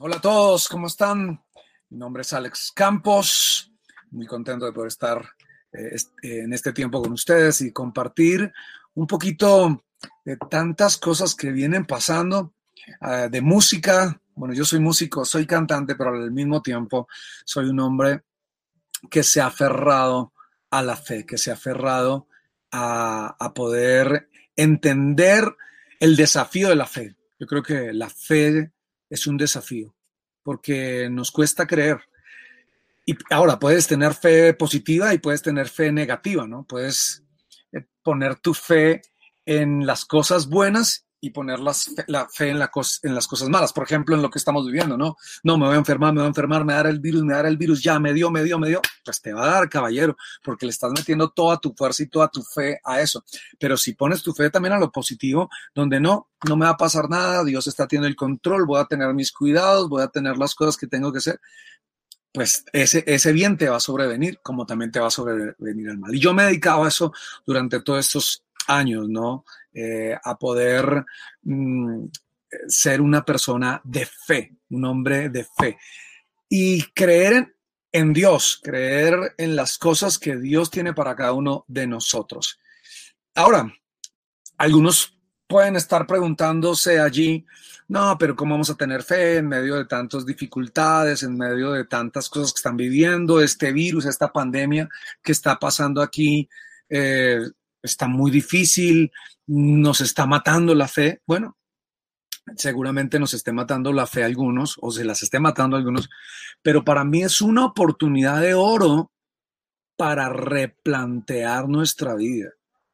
Hola a todos, ¿cómo están? Mi nombre es Alex Campos, muy contento de poder estar eh, eh, en este tiempo con ustedes y compartir un poquito de tantas cosas que vienen pasando, uh, de música. Bueno, yo soy músico, soy cantante, pero al mismo tiempo soy un hombre que se ha aferrado a la fe, que se ha aferrado a, a poder entender el desafío de la fe. Yo creo que la fe es un desafío porque nos cuesta creer. Y ahora puedes tener fe positiva y puedes tener fe negativa, ¿no? Puedes eh, poner tu fe en las cosas buenas y poner la fe en, las cosas malas. Por ejemplo, en lo que estamos viviendo, ¿no? No, me voy a enfermar, me voy a enfermar, me dará el virus, me dará el virus, ya me dio, me dio, me dio. Pues te va a dar, caballero, porque le estás metiendo toda tu fuerza y toda tu fe a eso. Pero si pones tu fe también a lo positivo, donde no, no me va a pasar nada, Dios está teniendo el control, voy a tener mis cuidados, voy a tener las cosas que tengo que hacer, pues ese, ese bien te va a sobrevenir, como también te va a sobrevenir el mal. Y yo me he dedicado a eso durante todos estos años, ¿no? Eh, a poder mm, ser una persona de fe, un hombre de fe. Y creer en, Dios, creer en las cosas que Dios tiene para cada uno de nosotros. Ahora, algunos pueden estar preguntándose allí, no, pero ¿cómo vamos a tener fe en medio de tantas dificultades, en medio de tantas cosas que están viviendo, este virus, esta pandemia que está pasando aquí? Eh, está muy difícil, nos está matando la fe. Bueno, seguramente nos esté matando la fe a algunos o se las esté matando a algunos, pero para mí es una oportunidad de oro para replantear nuestra vida,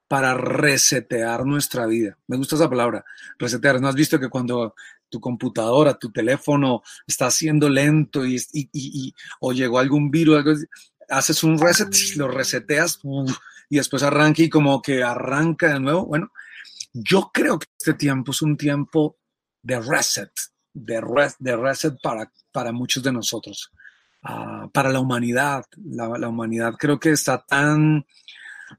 para resetear nuestra vida. Me gusta esa palabra, resetear. ¿No has visto que cuando tu computadora, tu teléfono está siendo lento y, y, y o llegó algún virus, haces un reset, lo reseteas, y después arranca y como que arranca de nuevo. Bueno, yo creo que este tiempo es un tiempo de reset, de, de reset para, para muchos de nosotros, uh, para la humanidad. La, la, humanidad creo que está tan,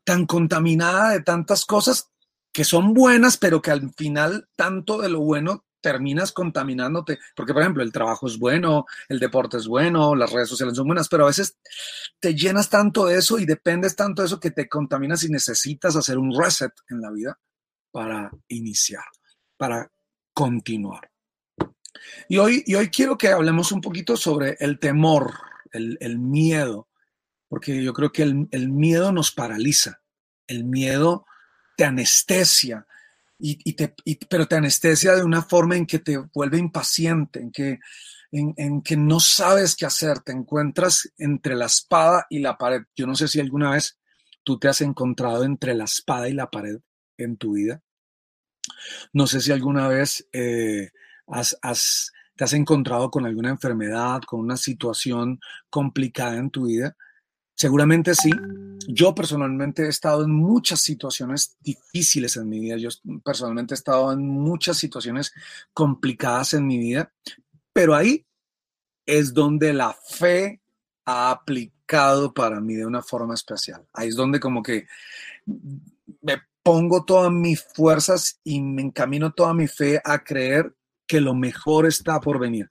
tan contaminada de tantas cosas que son buenas, pero que al final tanto de lo bueno terminas contaminándote, porque por ejemplo el trabajo es bueno, el deporte es bueno, las redes sociales son buenas, pero a veces te llenas tanto de eso y dependes tanto de eso que te contaminas y necesitas hacer un reset en la vida para iniciar, para continuar. Y hoy, y hoy quiero que hablemos un poquito sobre el temor, el, miedo, porque yo creo que el, el miedo nos paraliza, el miedo te anestesia, y, te, pero te anestesia de una forma en que te vuelve impaciente, en que, en, en, que no sabes qué hacer, te encuentras entre la espada y la pared. Yo no sé si alguna vez tú te has encontrado entre la espada y la pared en tu vida. No sé si alguna vez eh, has, has, te has encontrado con alguna enfermedad, con una situación complicada en tu vida Seguramente sí. Yo personalmente he estado en muchas situaciones difíciles en mi vida. Yo personalmente he estado en muchas situaciones complicadas en mi vida, pero ahí es donde la fe ha aplicado para mí de una forma especial. Ahí es donde como que me pongo todas mis fuerzas y me encamino toda mi fe a creer que lo mejor está por venir.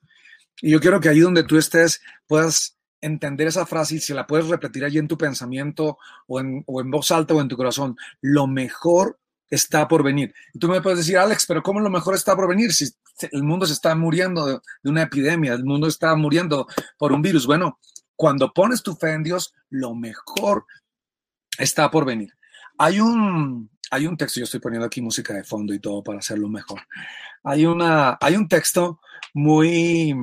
Y yo quiero que ahí donde tú estés puedas entender esa frase y si la puedes repetir allí en tu pensamiento o en, o en voz alta o en tu corazón, lo mejor está por venir. Y tú me puedes decir, Alex, pero ¿cómo lo mejor está por venir? Si el mundo se está muriendo de, de una epidemia, el mundo está muriendo por un virus. Bueno, cuando pones tu fe en Dios, lo mejor está por venir. Hay un, hay un texto, yo estoy poniendo aquí música de fondo y todo para hacerlo mejor. Hay, una, hay un texto muy,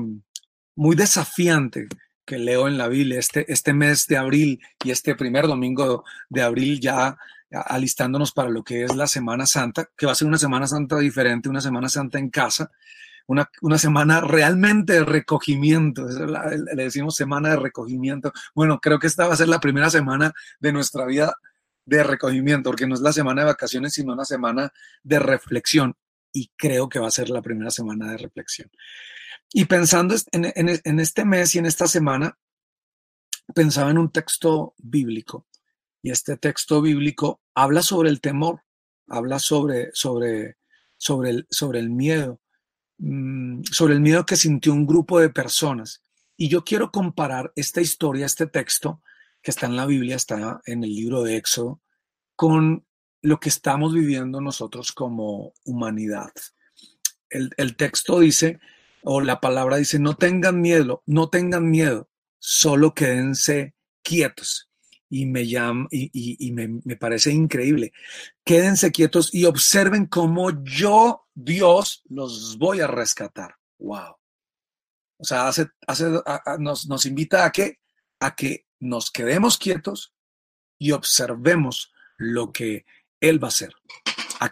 muy desafiante que leo en la Biblia este, este mes de abril y este primer domingo de abril ya alistándonos para lo que es la Semana Santa, que va a ser una Semana Santa diferente, una Semana Santa en casa, una, una semana realmente de recogimiento, le decimos semana de recogimiento. Bueno, creo que esta va a ser la primera semana de nuestra vida de recogimiento, porque no es la semana de vacaciones, sino una semana de reflexión. Y creo que va a ser la primera semana de reflexión. Y pensando en, este mes y en esta semana, pensaba en un texto bíblico. Y este texto bíblico habla sobre el temor, habla sobre, sobre, sobre, el, sobre el miedo. mm, sobre el miedo que sintió un grupo de personas. Y yo quiero comparar esta historia, este texto que está en la Biblia, está en el libro de Éxodo, con lo que estamos viviendo nosotros como humanidad. El texto dice, o la palabra dice, no tengan miedo, no tengan miedo, solo quédense quietos y me llama y, me, parece increíble. Quédense quietos y observen cómo yo, Dios, los voy a rescatar. Wow. O sea, hace, hace, nos, nos, invita a que, a que nos quedemos quietos y observemos lo que Él va a hacer.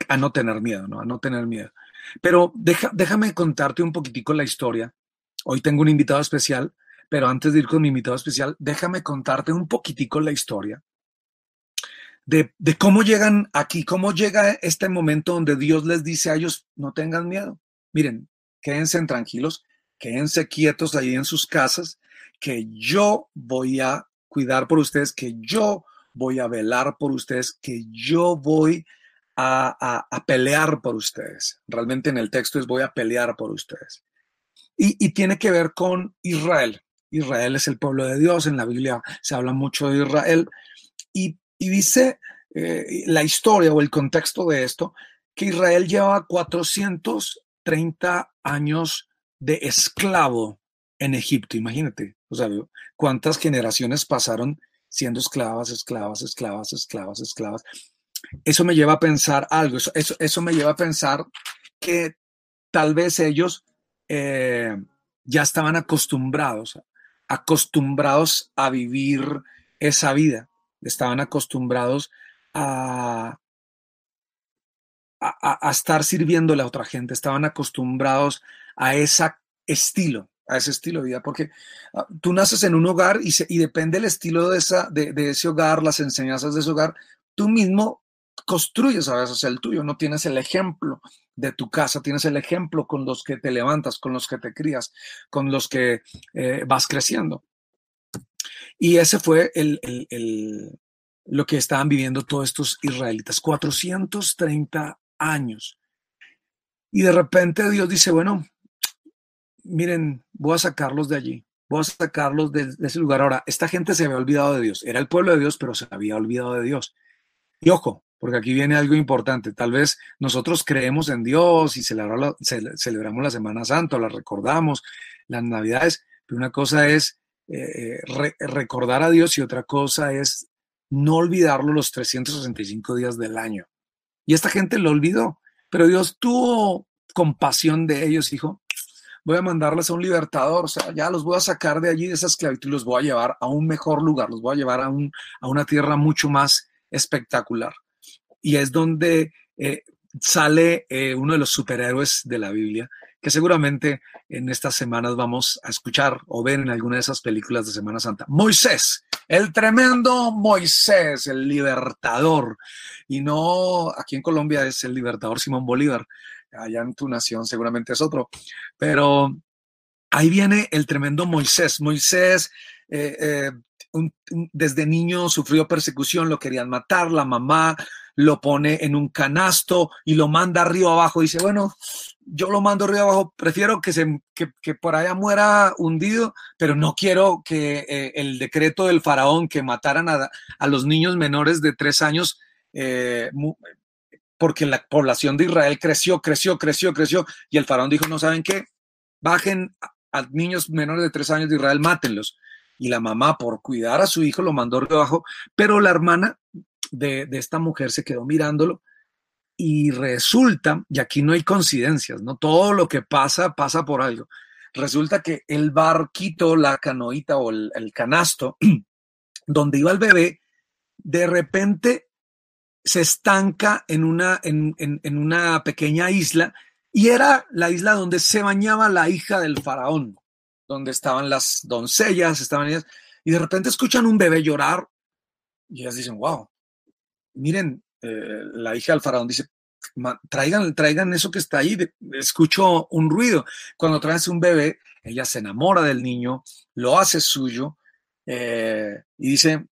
A, no tener miedo, ¿no? A no tener miedo. Pero déjame contarte un poquitico la historia. Hoy tengo un invitado especial pero antes de ir con mi invitado especial, déjame contarte un poquitico la historia de, cómo llegan aquí, cómo llega este momento donde Dios les dice a ellos, no tengan miedo. Miren, quédense tranquilos, quédense quietos ahí en sus casas, que yo voy a cuidar por ustedes, que yo voy a velar por ustedes, que yo voy a, pelear por ustedes. Realmente en el texto es voy a pelear por ustedes. y, tiene que ver con Israel. Israel es el pueblo de Dios, en la Biblia se habla mucho de Israel, y, dice eh, la historia o el contexto de esto, que Israel lleva 430 años de esclavo en Egipto, imagínate, o sea, cuántas generaciones pasaron siendo esclavas, esclavas, esclavas, esclavas, esclavas. Eso me lleva a pensar algo, eso, eso, me lleva a pensar que tal vez ellos eh, ya estaban acostumbrados acostumbrados a vivir esa vida, estaban acostumbrados a, a, estar sirviéndole a otra gente, estaban acostumbrados a ese estilo, a ese estilo de vida, porque ah, tú naces en un hogar y, y depende el estilo de, esa, de, de, ese hogar, las enseñanzas de ese hogar, tú mismo construyes a veces el tuyo, no tienes el ejemplo de tu casa, tienes el ejemplo con los que te levantas, con los que te crías, con los que eh, vas creciendo. Y ese fue el, lo que estaban viviendo todos estos israelitas, 430 años. Y de repente Dios dice, bueno, miren, voy a sacarlos de allí, voy a sacarlos de, de ese lugar. Ahora, esta gente se había olvidado de Dios, era el pueblo de Dios, pero se había olvidado de Dios. Y ojo, porque aquí viene algo importante. Tal vez nosotros creemos en Dios y celebramos la Semana Santa, la recordamos, las Navidades, pero una cosa es eh, eh, recordar a Dios y otra cosa es no olvidarlo los 365 días del año. Y esta gente lo olvidó, pero Dios tuvo compasión de ellos, dijo, voy a mandarles a un libertador, o sea, ya los voy a sacar de allí, de esa esclavitud, los voy a llevar a un mejor lugar, los voy a llevar a una tierra mucho más espectacular y es donde eh, sale eh, uno de los superhéroes de la Biblia, que seguramente en estas semanas vamos a escuchar o ver en alguna de esas películas de Semana Santa. Moisés, el tremendo Moisés, el libertador. Y no, aquí en Colombia es el libertador Simón Bolívar, allá en tu nación seguramente es otro, pero ahí viene el tremendo Moisés. Moisés eh, desde niño sufrió persecución, lo querían matar, la mamá lo pone en un canasto y lo manda arriba abajo. Dice, bueno, yo lo mando arriba abajo, prefiero que, se, que, por allá muera hundido, pero no quiero que eh, el decreto del faraón que mataran a, los niños menores de tres años, eh, porque la población de Israel creció, creció, creció, creció, y el faraón dijo, no saben qué, bajen a niños menores de tres años de Israel, mátenlos y la mamá por cuidar a su hijo lo mandó abajo, pero la hermana de, esta mujer se quedó mirándolo y resulta, y aquí no hay coincidencias, ¿no? Todo lo que pasa pasa por algo. Resulta que el barquito, la canoita o el, canasto donde iba el bebé, de repente se estanca en una, en, una pequeña isla y era la isla donde se bañaba la hija del faraón donde estaban las doncellas, estaban ellas, y de repente escuchan un bebé llorar y ellas dicen, wow, miren, eh, la hija del faraón dice, traigan, traigan eso que está ahí, escucho un ruido. Cuando traes un bebé, ella se enamora del niño, lo hace suyo eh, y dice,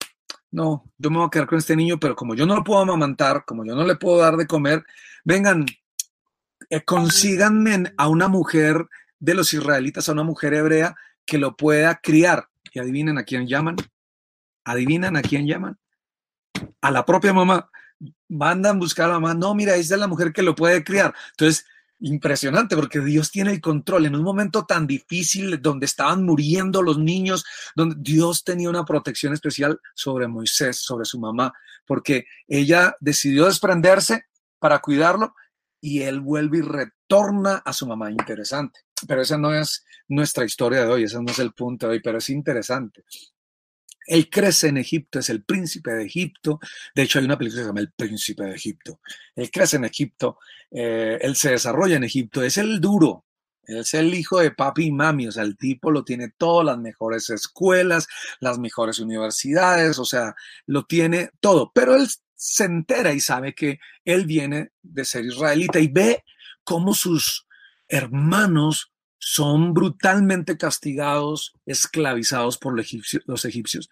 no, yo me voy a quedar con este niño, pero como yo no lo puedo amamantar, como yo no le puedo dar de comer, vengan, eh, consíganme a una mujer de los israelitas, a una mujer hebrea que lo pueda criar. Y adivinen a quién llaman. Adivinan a quién llaman. A la propia mamá. Mandan buscar a la mamá. No, mira, esa es la mujer que lo puede criar. Entonces, impresionante porque Dios tiene el control en un momento tan difícil donde estaban muriendo los niños, donde Dios tenía una protección especial sobre Moisés, sobre su mamá, porque ella decidió desprenderse para cuidarlo y él vuelve y retorna a su mamá. Interesante. Pero esa no es nuestra historia de hoy, ese no es el punto de hoy, pero es interesante. Él crece en Egipto, es el príncipe de Egipto. De hecho, hay una película que se llama El príncipe de Egipto. Él crece en Egipto, eh, él se desarrolla en Egipto, es el duro, es el hijo de papi y mami, o sea, el tipo lo tiene todo, las mejores escuelas, las mejores universidades, o sea, lo tiene todo, pero él se entera y sabe que él viene de ser israelita y ve cómo sus hermanos son brutalmente castigados, esclavizados por los egipcios.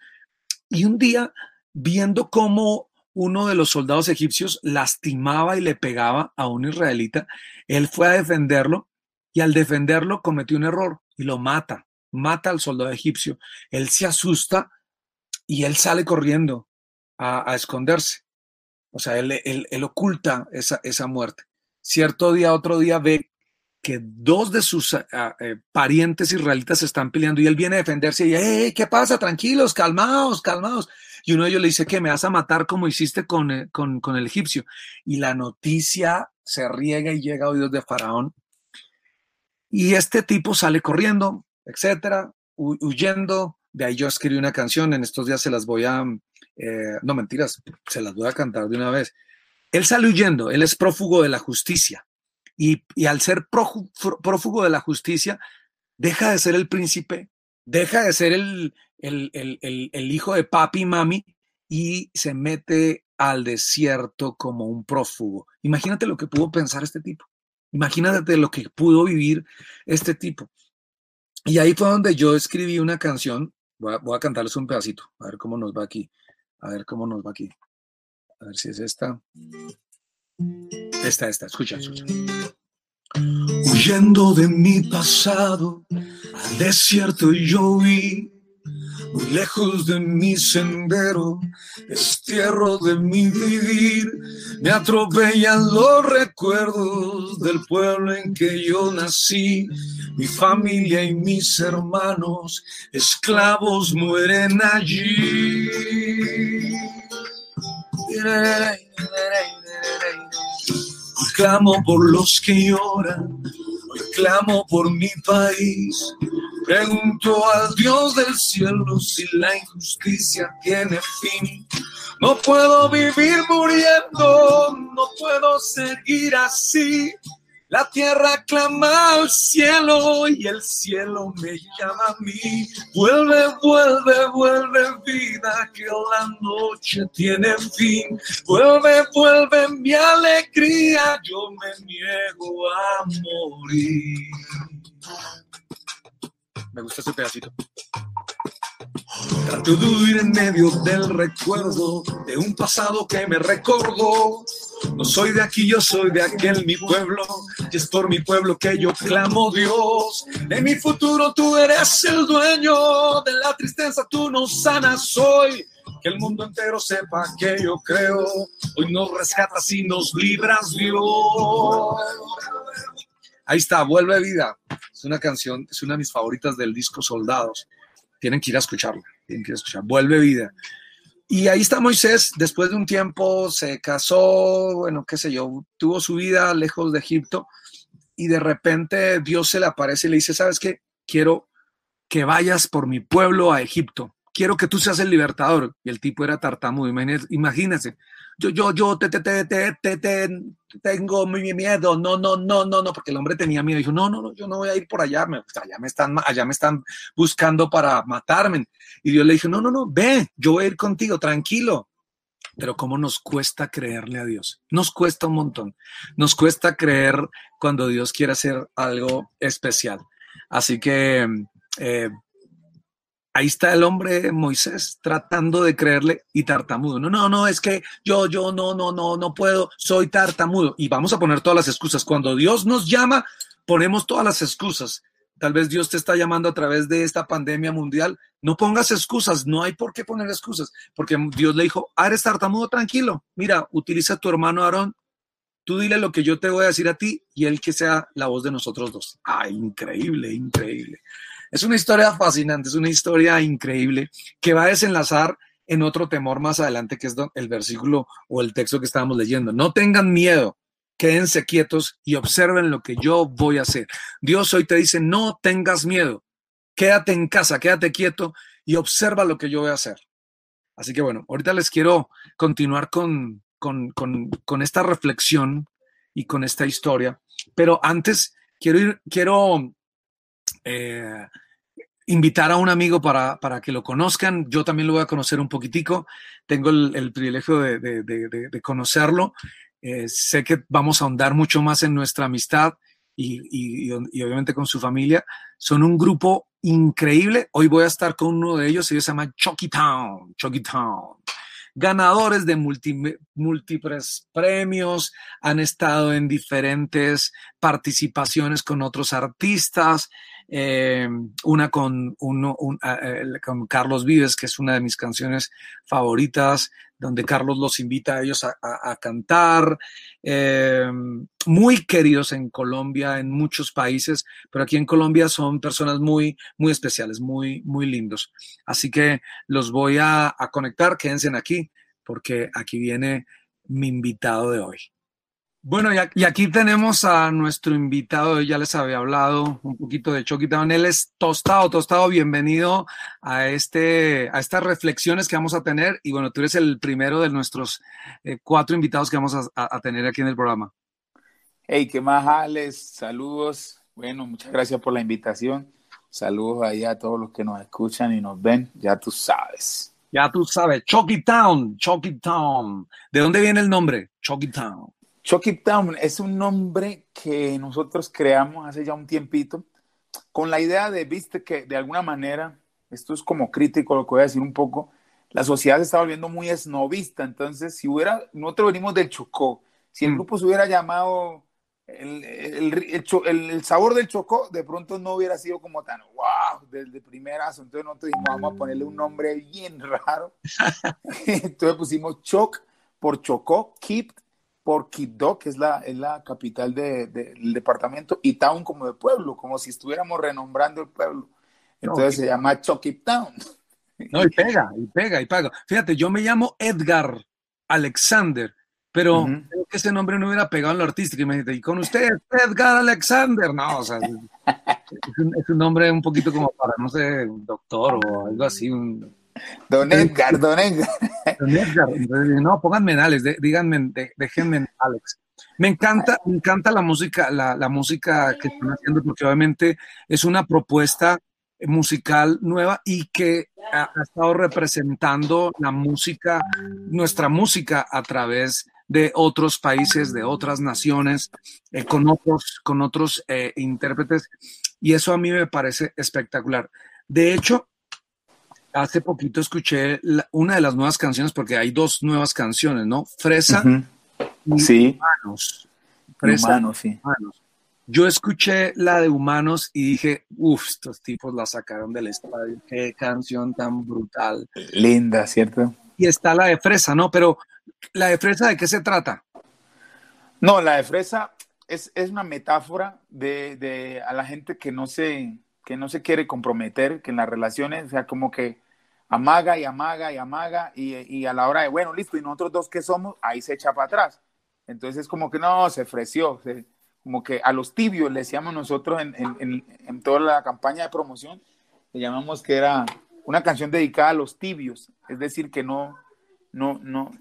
Y un día, viendo cómo uno de los soldados egipcios lastimaba y le pegaba a un israelita, él fue a defenderlo y al defenderlo cometió un error y lo mata, mata al soldado egipcio. Él se asusta y él sale corriendo a, esconderse. O sea, él, oculta esa, esa muerte. Cierto día, otro día ve que dos de sus ah, ah, eh, parientes israelitas se están peleando y él viene a defenderse y, hey, ¿qué pasa? Tranquilos, calmaos, calmaos. Y uno de ellos le dice que me vas a matar como hiciste con, eh, con, con el egipcio. Y la noticia se riega y llega a oídos de Faraón. Y este tipo sale corriendo, etcétera, huyendo. De ahí yo escribí una canción, en estos días se las voy a, eh, no mentiras, se las voy a cantar de una vez. Él sale huyendo, él es prófugo de la justicia y, al ser prófugo de la justicia, deja de ser el príncipe, deja de ser el, hijo de papi y mami y se mete al desierto como un prófugo. Imagínate lo que pudo pensar este tipo. Imagínate lo que pudo vivir este tipo. Y ahí fue donde yo escribí una canción. Voy a, cantarles un pedacito, a ver cómo nos va aquí. A ver cómo nos va aquí. A ver si es esta. Esta, esta, escucha, escucha. Huyendo de mi pasado, al desierto yo vi, muy lejos de mi sendero, estierro de mi vivir. Me atropellan los recuerdos del pueblo en que yo nací. Mi familia y mis hermanos, esclavos, mueren allí clamo por los que lloran, hoy clamo por mi país. Pregunto al Dios del cielo si la injusticia tiene fin. No puedo vivir muriendo, no puedo seguir así. La tierra clama al cielo y el cielo me llama a mí. Vuelve, vuelve, vuelve vida que la noche tiene fin. Vuelve, vuelve mi alegría, yo me niego a morir. Me gusta ese pedacito. Trato de huir en medio del recuerdo de un pasado que me recordó no soy de aquí, yo soy de aquel, mi pueblo. Y es por mi pueblo que yo clamo Dios. De mi futuro tú eres el dueño. De la tristeza tú nos sanas hoy. Que el mundo entero sepa que yo creo. Hoy nos rescatas y nos libras, Dios. Ahí está, Vuelve Vida. Es una canción, es una de mis favoritas del disco Soldados. Tienen que ir a escucharla. Tienen que ir a escuchar. Vuelve Vida. Y ahí está Moisés, después de un tiempo se casó, bueno, qué sé yo, tuvo su vida lejos de Egipto y de repente Dios se le aparece y le dice, ¿sabes qué? Quiero que vayas por mi pueblo a Egipto. Quiero que tú seas el libertador. Y el tipo era tartamudo. Imagínense, yo, yo, yo te, te, te, te, te, tengo mi miedo, no, no, no, no, no, porque el hombre tenía miedo, dijo, no, no, no, yo no voy a ir por allá, allá, me están, allá me están buscando para matarme. Y Dios le dijo, no, no, no, ve, yo voy a ir contigo, tranquilo. Pero cómo nos cuesta creerle a Dios. Nos cuesta un montón. Nos cuesta creer cuando Dios quiere hacer algo especial. Así que eh, ahí está el hombre Moisés tratando de creerle y tartamudo. No, no, no, es que yo, yo, no, no, no, no puedo, soy tartamudo. Y vamos a poner todas las excusas. Cuando Dios nos llama, ponemos todas las excusas. Tal vez Dios te está llamando a través de esta pandemia mundial. No pongas excusas, no hay por qué poner excusas, porque Dios le dijo, ah, eres tartamudo, tranquilo. Mira, utiliza a tu hermano Aarón, tú dile lo que yo te voy a decir a ti y él que sea la voz de nosotros dos. Ah, increíble, increíble. Es una historia fascinante, es una historia increíble que va a desenlazar en otro temor más adelante, que es el versículo o el texto que estábamos leyendo. No tengan miedo, quédense quietos y observen lo que yo voy a hacer. Dios hoy te dice, no tengas miedo, quédate en casa, quédate quieto y observa lo que yo voy a hacer. Así que bueno, ahorita les quiero continuar con, con, con, esta reflexión y con esta historia, pero antes quiero ir, quiero eh, invitar a un amigo para, para, que lo conozcan. Yo también lo voy a conocer un poquitico. Tengo el, privilegio de, conocerlo. Eh, sé que vamos a ahondar mucho más en nuestra amistad y, y, y, obviamente con su familia. Son un grupo increíble. Hoy voy a estar con uno de ellos. Ellos se llama Chucky Town. Chucky Town ganadores de múltiples premios, han estado en diferentes participaciones con otros artistas, eh, una con, uno, eh, con Carlos Vives, que es una de mis canciones favoritas, donde Carlos los invita a ellos a, cantar, eh, muy queridos en Colombia, en muchos países, pero aquí en Colombia son personas muy, muy especiales, muy, muy lindos. Así que los voy a, a conectar, quédense aquí, porque aquí viene mi invitado de hoy. Bueno, y aquí tenemos a nuestro invitado, ya les había hablado un poquito de Chucky Town. Él es Tostado, Tostado, bienvenido a, este, a estas reflexiones que vamos a tener. Y bueno, tú eres el primero de nuestros eh, cuatro invitados que vamos a, tener aquí en el programa. Hey, ¿qué más, Alex? Saludos. Bueno, muchas gracias por la invitación. Saludos ahí a todos los que nos escuchan y nos ven, ya tú sabes. Ya tú sabes, Chucky Town, Chucky Town. ¿De dónde viene el nombre? Chucky Town. Chucky Town es un nombre que nosotros creamos hace ya un tiempito con la idea de, viste, que de alguna manera, esto es como crítico lo que voy a decir un poco, la sociedad se está volviendo muy esnovista, entonces si hubiera, nosotros venimos del Chocó, si el mm. grupo se hubiera llamado el, el, sabor del Chocó, de pronto no hubiera sido como tan wow, desde primerazo, entonces nosotros dijimos, vamos a ponerle un nombre bien raro, entonces pusimos Choc por Chocó, Keep por Quibdó, que es la, es la capital del departamento, y Town como de pueblo, como si estuviéramos renombrando el pueblo. Entonces se llama Chucky Town. No, y pega, y pega, y paga. Fíjate, yo me llamo Edgar Alexander, pero creo que ese nombre no hubiera pegado en lo artístico. Imagínate, y con usted, Edgar Alexander. No, o sea, es un, es un nombre un poquito como para, no sé, un doctor o algo así, un, Don Edgar, don Edgar. Don Edgar, no, pónganme en Alex, déjenme, déjenme en Alex. Me encanta, me encanta la música, la, la música que están haciendo, porque obviamente es una propuesta musical nueva y que ha, estado representando la música, nuestra música a través de otros países, de otras naciones, eh, con otros, con otros eh, intérpretes. Y eso a mí me parece espectacular. De hecho, hace poquito escuché una de las nuevas canciones, porque hay dos nuevas canciones, ¿no? Fresa y sí. Humanos. Fresa humanos, sí. Yo escuché la de Humanos y dije, uff, estos tipos la sacaron del estadio. Qué canción tan brutal. Linda, ¿cierto? Y está la de Fresa, ¿no? Pero, ¿la de Fresa de qué se trata? No, la de Fresa es, es una metáfora de, de, a la gente que no se que no se quiere comprometer, que en las relaciones, o sea, como que amaga y amaga y amaga y, a la hora de, bueno, listo, y nosotros dos que somos, ahí se echa para atrás. Entonces es como que no, se ofreció, como que a los tibios le decíamos nosotros en, toda la campaña de promoción, le llamamos que era una canción dedicada a los tibios, es decir, que no, no, no,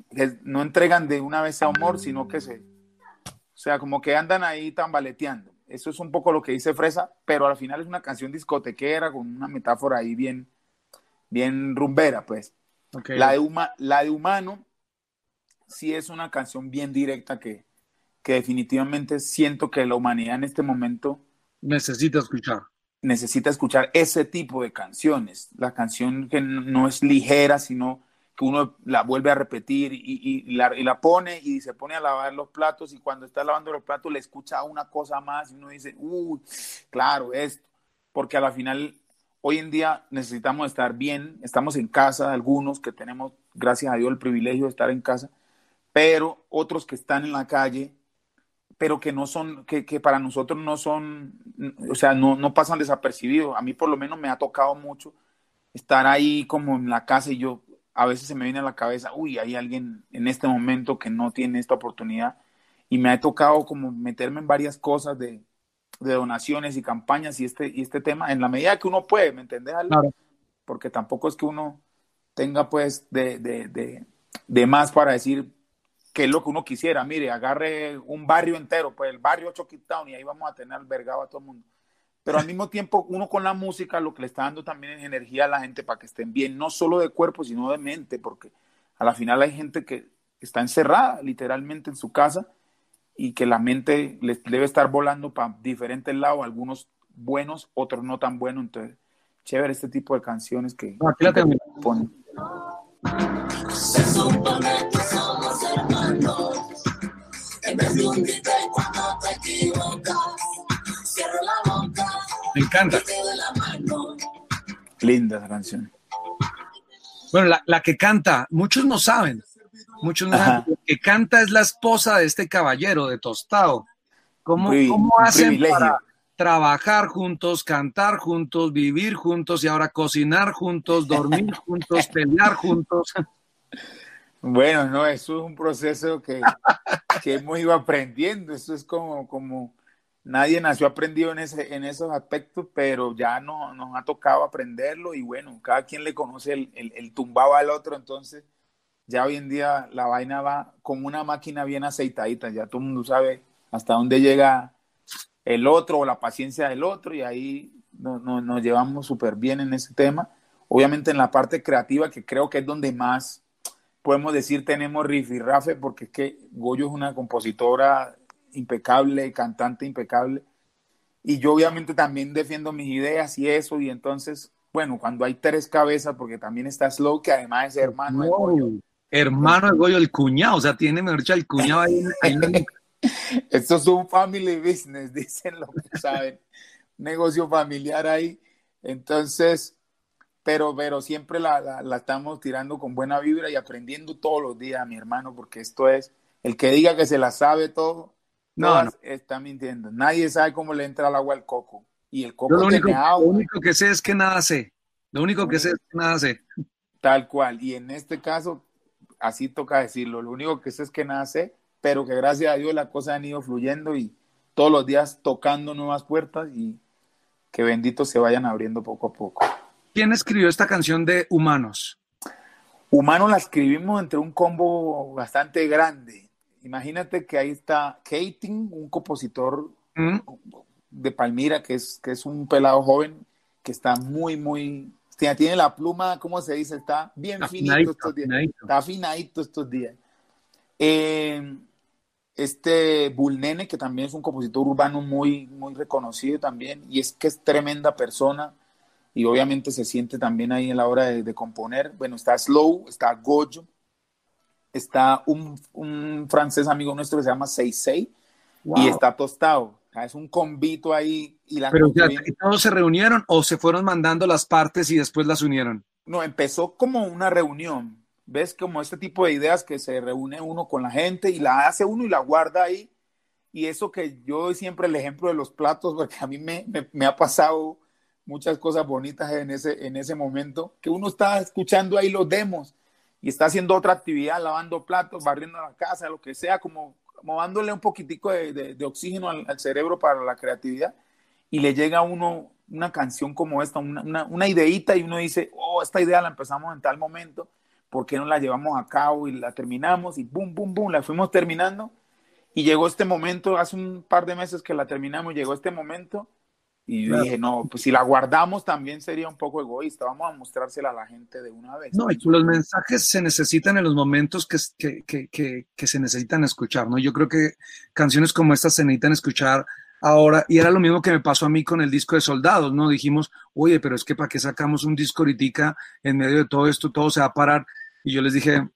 no entregan de una vez amor, sino que se, o sea, como que andan ahí tambaleteando. Eso es un poco lo que dice Fresa, pero al final es una canción discotequera con una metáfora ahí bien, bien rumbera, pues. La, de la de Humano sí es una canción bien directa que, que definitivamente siento que la humanidad en este momento necesita escuchar. necesita escuchar ese tipo de canciones, la canción que no es ligera, sino que uno la vuelve a repetir y, la, pone y se pone a lavar los platos y cuando está lavando los platos le escucha una cosa más y uno dice, uy, claro, esto, porque a la final hoy en día necesitamos estar bien, estamos en casa, algunos que tenemos, gracias a Dios, el privilegio de estar en casa, pero otros que están en la calle, pero que no son, que, que para nosotros no son, o sea, no, no pasan desapercibidos. A mí por lo menos me ha tocado mucho estar ahí como en la casa y yo, a veces se me viene a la cabeza, uy, hay alguien en este momento que no tiene esta oportunidad y me ha tocado como meterme en varias cosas de, donaciones y campañas y este, y este tema en la medida que uno puede, ¿me entendés? Porque tampoco es que uno tenga pues de, de, de, más para decir qué es lo que uno quisiera. Mire, agarre un barrio entero, pues el barrio Town y ahí vamos a tener albergado a todo el mundo pero al mismo tiempo uno con la música lo que le está dando también es energía a la gente para que estén bien, no solo de cuerpo, sino de mente, porque a la final hay gente que está encerrada literalmente en su casa y que la mente les debe estar volando para diferentes lados, algunos buenos, otros no tan buenos, entonces chévere este tipo de canciones que, aquí la tengo. ponen. Se supone que somos hermanos, en vez de cuando te equivocas, cierro la boca me encanta. Linda esa canción. Bueno, la, que canta, muchos no saben. Muchos. La que canta es la esposa de este caballero de Tostado. ¿Cómo, cómo hacen para trabajar juntos, cantar juntos, vivir juntos y ahora cocinar juntos, dormir juntos, pelear juntos? Bueno, no, eso es un proceso que, que hemos ido aprendiendo. Eso es como, como, nadie nació aprendido en, ese, en esos aspectos, pero ya no, nos ha tocado aprenderlo y bueno, cada quien le conoce el, el, tumbado al otro, entonces ya hoy en día la vaina va como una máquina bien aceitadita, ya todo el mundo sabe hasta dónde llega el otro o la paciencia del otro y ahí nos llevamos súper bien en ese tema. Obviamente en la parte creativa, que creo que es donde más podemos decir tenemos riff y rafe, porque es que Goyo es una compositora impecable, cantante impecable. Y yo obviamente también defiendo mis ideas y eso, y entonces, bueno, cuando hay tres cabezas, porque también está Slow, que además es hermano de Goyo. Hermano de Goyo, el cuñado, o sea, tiene, mejor dicho, el cuñado ahí. Esto es un family business, dicen lo que saben. Negocio familiar ahí. Entonces, pero, pero siempre la, la, la, estamos tirando con buena vibra y aprendiendo todos los días, mi hermano, porque esto es, el que diga que se la sabe todo, no, está mintiendo. Nadie sabe cómo le entra el agua al coco. Y el coco lo único, agua. Lo único que sé es que nada sé. Lo único que sé es que nada sé. Tal cual. Y en este caso, así toca decirlo. Lo único que sé es que nada sé, pero que gracias a Dios las cosas han ido fluyendo y todos los días tocando nuevas puertas y que benditos se vayan abriendo poco a poco. ¿Quién escribió esta canción de Humanos? Humanos la escribimos entre un combo bastante grande imagínate que ahí está Kating, un compositor mm. de Palmira, que es, que es un pelado joven, que está muy, muy, tiene la pluma, ¿cómo se dice? Está bien finito estos días. Está afinadito estos días. Eh, este Bulnene, que también es un compositor urbano muy, muy reconocido también, y es que es tremenda persona, y obviamente se siente también ahí en la hora de, de componer. Bueno, está Slow, está Gojo, está un, francés amigo nuestro que se llama Seisei y está tostado. Es un convito ahí. Y la Pero todos se reunieron o se fueron mandando las partes y después las unieron. No, empezó como una reunión. ¿Ves? Como este tipo de ideas que se reúne uno con la gente y la hace uno y la guarda ahí. Y eso que yo doy siempre el ejemplo de los platos, porque a mí me, me, ha pasado muchas cosas bonitas en ese, en ese momento, que uno está escuchando ahí los demos y está haciendo otra actividad, lavando platos, barriendo la casa, lo que sea, como, como dándole un poquitico de, oxígeno al, cerebro para la creatividad. Y le llega a uno una canción como esta, una, una, una, ideita y uno dice, oh, esta idea la empezamos en tal momento, ¿por qué no la llevamos a cabo y la terminamos? Y boom, boom, boom, la fuimos terminando. Y llegó este momento, hace un par de meses que la terminamos, llegó este momento y dije, no, pues si la guardamos también sería un poco egoísta, vamos a mostrársela a la gente de una vez. No, y los mensajes se necesitan en los momentos que, que, que, que, se necesitan escuchar, ¿no? Yo creo que canciones como estas se necesitan escuchar ahora, y era lo mismo que me pasó a mí con el disco de Soldados, ¿no? Dijimos, oye, pero es que para qué sacamos un disco ahorita en medio de todo esto, todo se va a parar. Y yo les dije,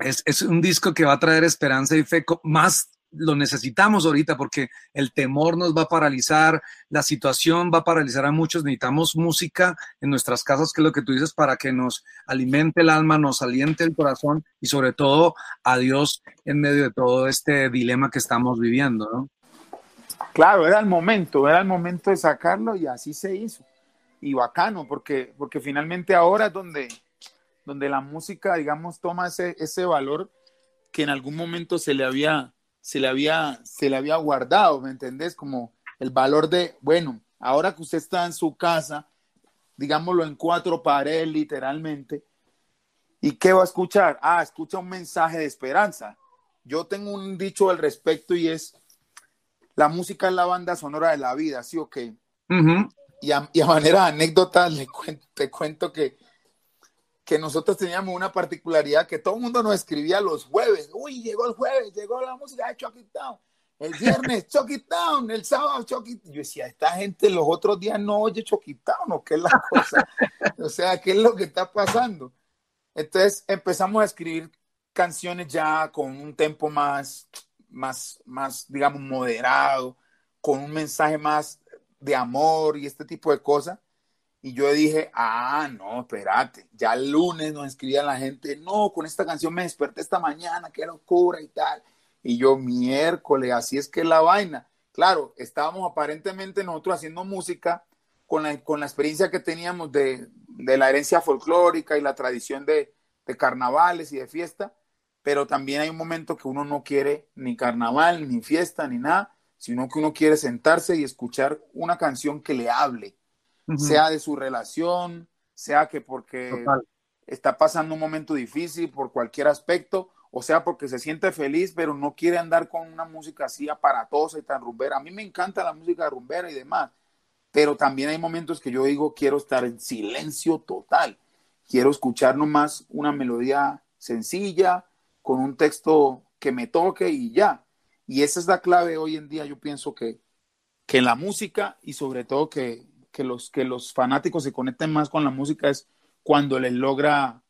es, es un disco que va a traer esperanza y fe más lo necesitamos ahorita porque el temor nos va a paralizar, la situación va a paralizar a muchos, necesitamos música en nuestras casas, que es lo que tú dices, para que nos alimente el alma, nos aliente el corazón y sobre todo a Dios en medio de todo este dilema que estamos viviendo, ¿no? Claro, era el momento, era el momento de sacarlo y así se hizo. Y bacano, porque, porque finalmente ahora es donde, donde la música, digamos, toma ese, ese valor que en algún momento se le había se le había, se le había guardado, ¿me entendés? Como el valor de, bueno, ahora que usted está en su casa, digámoslo en cuatro paredes literalmente, ¿y qué va a escuchar? Ah, escucha un mensaje de esperanza. Yo tengo un dicho al respecto y es, la música es la banda sonora de la vida, ¿sí o qué? y, a, manera de anécdota, le te cuento que que nosotros teníamos una particularidad que todo el mundo nos escribía los jueves. Uy, llegó el jueves, llegó la música de Chucky Town. El viernes, Chucky Town. El sábado, Chucky Yo decía, esta gente los otros días no oye Chucky Town, ¿o qué es la cosa? o sea, ¿qué es lo que está pasando? Entonces empezamos a escribir canciones ya con un tempo más, más, más, digamos, moderado, con un mensaje más de amor y este tipo de cosas. Y yo dije, ah, no, espérate, ya el lunes nos escribía la gente, no, con esta canción me desperté esta mañana, qué locura y tal. Y yo, miércoles, así es que la vaina. Claro, estábamos aparentemente nosotros haciendo música con la, con la experiencia que teníamos de, de la herencia folclórica y la tradición de, de carnavales y de fiesta, pero también hay un momento que uno no quiere ni carnaval, ni fiesta, ni nada, sino que uno quiere sentarse y escuchar una canción que le hable sea de su relación, sea que porque está pasando un momento difícil por cualquier aspecto, o sea porque se siente feliz, pero no quiere andar con una música así aparatosa y tan rumbera. A mí me encanta la música rumbera y demás, pero también hay momentos que yo digo, quiero estar en silencio total, quiero escuchar nomás una melodía sencilla, con un texto que me toque y ya. Y esa es la clave hoy en día, yo pienso que, que la música y sobre todo que, que los, que los fanáticos se conecten más con la música es cuando les logra,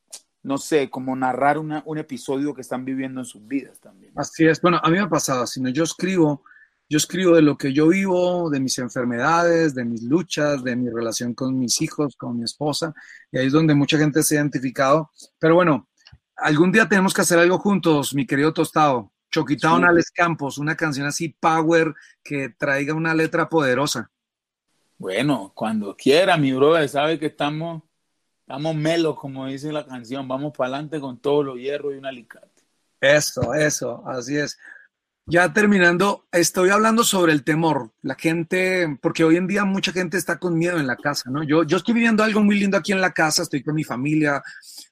no sé, como narrar un episodio que están viviendo en sus vidas también. Así es. Bueno, a mí me ha pasado, sino yo escribo, yo escribo de lo que yo vivo, de mis enfermedades, de mis luchas, de mi relación con mis hijos, con mi esposa, y ahí es donde mucha gente se ha identificado. Pero bueno, algún día tenemos que hacer algo juntos, mi querido Tostado. Choquitown Alex Campos, una canción así power que traiga una letra poderosa. Bueno, cuando quiera, mi brother, sabe que estamos, estamos melos, como dice la canción, vamos para adelante con todos los hierros y un alicate. Eso, eso, así es. Ya terminando, estoy hablando sobre el temor. La gente, porque hoy en día mucha gente está con miedo en la casa, ¿no? Yo, yo estoy viviendo algo muy lindo aquí en la casa, estoy con mi familia,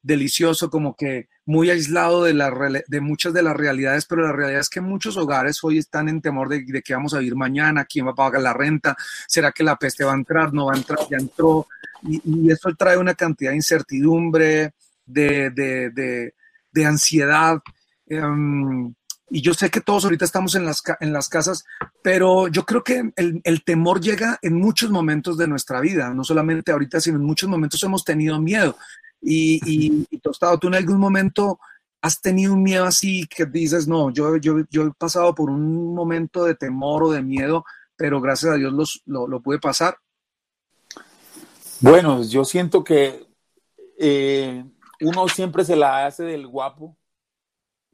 delicioso, como que muy aislado de, la, de muchas de las realidades, pero la realidad es que muchos hogares hoy están en temor de, de qué vamos a vivir mañana, quién va a pagar la renta, será que la peste va a entrar, no va a entrar, ya entró, y, eso trae una cantidad de incertidumbre, de, de, de ansiedad. Em, y yo sé que todos ahorita estamos en las, en las casas, pero yo creo que el, el, temor llega en muchos momentos de nuestra vida, no solamente ahorita, sino en muchos momentos hemos tenido miedo. Y, y, Tostado, tú en algún momento has tenido un miedo así que dices, no, yo, yo, yo he pasado por un momento de temor o de miedo, pero gracias a Dios los, lo, lo pude pasar. Bueno, yo siento que eh, uno siempre se la hace del guapo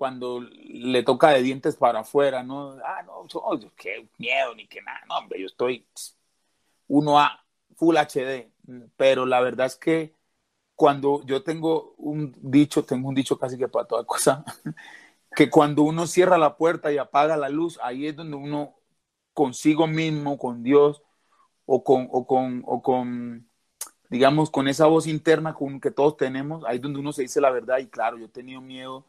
cuando le toca de dientes para afuera, ¿no? Ah, no, qué miedo ni qué nada, no, hombre, yo estoy uno a Full HD, pero la verdad es que cuando yo tengo un dicho, tengo un dicho casi que para toda cosa, que cuando uno cierra la puerta y apaga la luz, ahí es donde uno consigo mismo, con Dios, o con, o con, o con, digamos, con esa voz interna con que todos tenemos, ahí es donde uno se dice la verdad. Y claro, yo he tenido miedo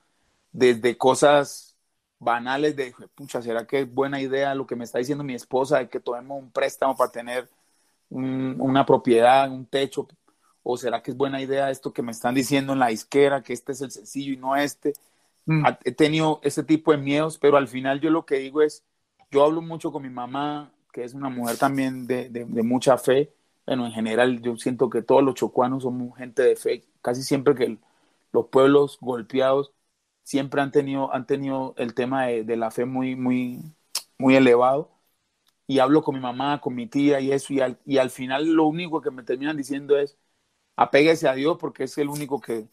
desde cosas banales de, pucha, ¿será que es buena idea lo que me está diciendo mi esposa de que tomemos un préstamo para tener una propiedad, un techo? ¿O será que es buena idea esto que me están diciendo en la disquera, que este es el sencillo y no este? Mm. He tenido ese tipo de miedos, pero al final yo lo que digo es, yo hablo mucho con mi mamá, que es una mujer también de, de, mucha fe. Bueno, en general yo siento que todos los chocuanos somos gente de fe. Casi siempre que los pueblos golpeados siempre han tenido, han tenido el tema de, de, la fe muy, muy, muy elevado. Y hablo con mi mamá, con mi tía y eso, y al, y al final lo único que me terminan diciendo es, apéguese a Dios porque es el único que,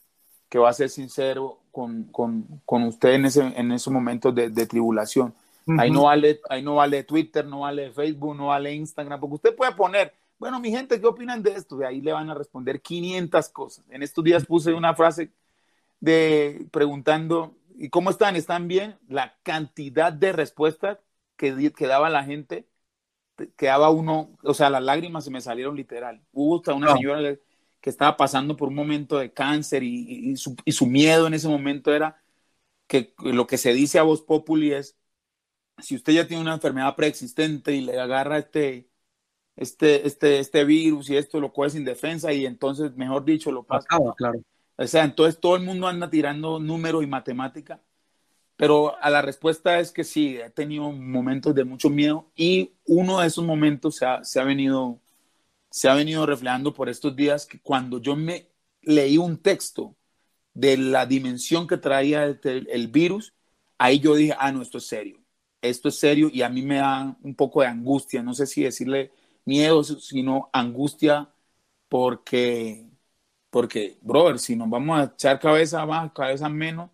que va a ser sincero con, con, con usted en, ese, en esos momentos de, de tribulación. ahí, no vale, ahí no vale Twitter, no vale Facebook, no vale Instagram, porque usted puede poner, bueno, mi gente, ¿qué opinan de esto? De ahí le van a responder 500 cosas. En estos días puse una frase de preguntando, ¿y cómo están? ¿Están bien? La cantidad de respuestas que, que daba la gente, quedaba uno, o sea, las lágrimas se me salieron literal. Hubo hasta una señora que estaba pasando por un momento de cáncer y, su, miedo en ese momento era que lo que se dice a vos populi es, si usted ya tiene una enfermedad preexistente y le agarra este, este, este, este virus y esto lo coge sin defensa y entonces, mejor dicho, lo pasa. claro. O sea, entonces todo el mundo anda tirando números y matemática, pero a la respuesta es que sí, he tenido momentos de mucho miedo y uno de esos momentos se ha, se ha venido se ha venido reflejando por estos días que cuando yo me leí un texto de la dimensión que traía el, virus, ahí yo dije, ah, no, esto es serio, esto es serio y a mí me da un poco de angustia, no sé si decirle miedo, sino angustia porque, porque, brother, si nos vamos a echar cabeza más, cabeza menos,